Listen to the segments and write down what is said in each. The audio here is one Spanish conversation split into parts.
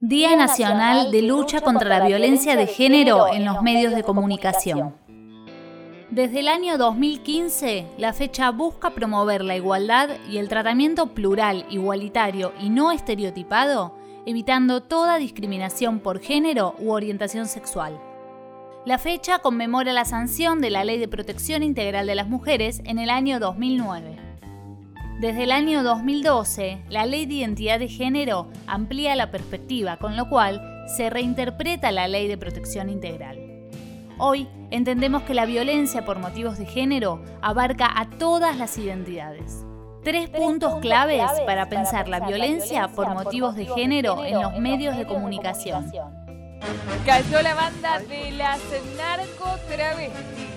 Día Nacional de Lucha contra la Violencia de Género en los Medios de Comunicación. Desde el año 2015, la fecha busca promover la igualdad y el tratamiento plural, igualitario y no estereotipado, evitando toda discriminación por género u orientación sexual. La fecha conmemora la sanción de la Ley de Protección Integral de las Mujeres en el año 2009. Desde el año 2012, la Ley de Identidad de Género amplía la perspectiva, con lo cual se reinterpreta la Ley de Protección Integral. Hoy entendemos que la violencia por motivos de género abarca a todas las identidades. Tres, puntos, claves, para pensar la violencia por motivos de género en los medios de comunicación. Cayó la banda de las narcotravestis.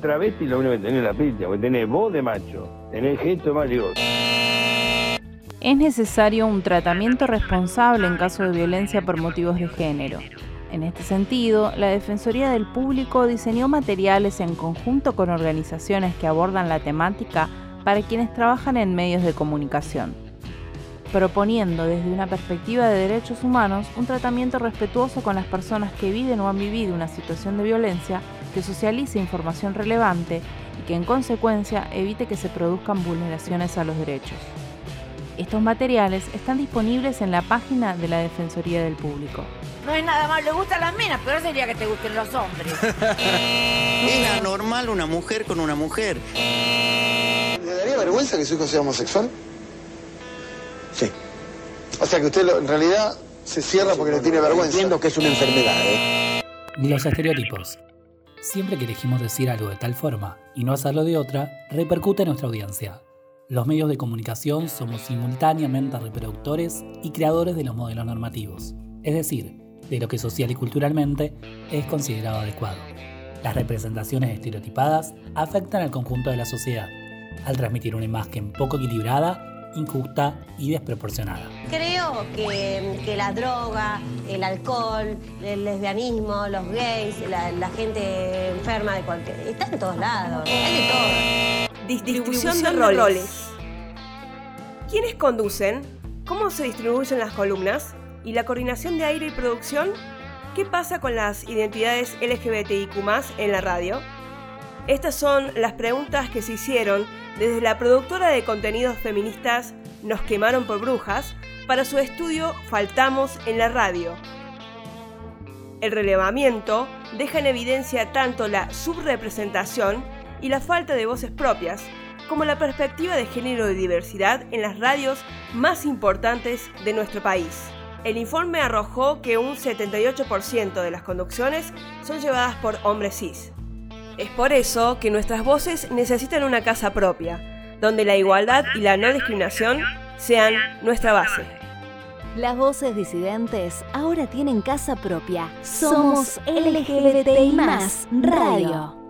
Travesti lo que tenés la pinta, porque tenés voz de macho, tenés gesto de marido. Es necesario un tratamiento responsable en caso de violencia por motivos de género. En este sentido, la Defensoría del Público diseñó materiales en conjunto con organizaciones que abordan la temática para quienes trabajan en medios de comunicación, proponiendo desde una perspectiva de derechos humanos un tratamiento respetuoso con las personas que viven o han vivido una situación de violencia que socialice información relevante y que en consecuencia evite que se produzcan vulneraciones a los derechos. Estos materiales están disponibles en la página de la Defensoría del Público. No es nada más, le gustan las minas, pero sería que te gusten los hombres. ¿Es anormal una mujer con una mujer? ¿Le daría vergüenza que su hijo sea homosexual? Sí. O sea que usted en realidad se cierra porque le tiene vergüenza. Entiendo que es una enfermedad, ¿eh? Los estereotipos. Siempre que elegimos decir algo de tal forma y no hacerlo de otra, repercute en nuestra audiencia. Los medios de comunicación somos simultáneamente reproductores y creadores de los modelos normativos, es decir, de lo que social y culturalmente es considerado adecuado. Las representaciones estereotipadas afectan al conjunto de la sociedad, al transmitir una imagen poco equilibrada injusta y desproporcionada. Creo que, la droga, el alcohol, el lesbianismo, los gays, la, gente enferma de cualquier... Está en todos lados, hay de todo. Distribución, de, roles. roles. ¿Quiénes conducen? ¿Cómo se distribuyen las columnas? ¿Y la coordinación de aire y producción? ¿Qué pasa con las identidades LGBTIQ en la radio? Estas son las preguntas que se hicieron desde la productora de contenidos feministas Nos quemaron por brujas para su estudio Faltamos en la radio. El relevamiento deja en evidencia tanto la subrepresentación y la falta de voces propias, como la perspectiva de género y diversidad en las radios más importantes de nuestro país. El informe arrojó que un 78% de las conducciones son llevadas por hombres cis. Es por eso que nuestras voces necesitan una casa propia, donde la igualdad y la no discriminación sean nuestra base. Las voces disidentes ahora tienen casa propia. Somos LGBTI Radio.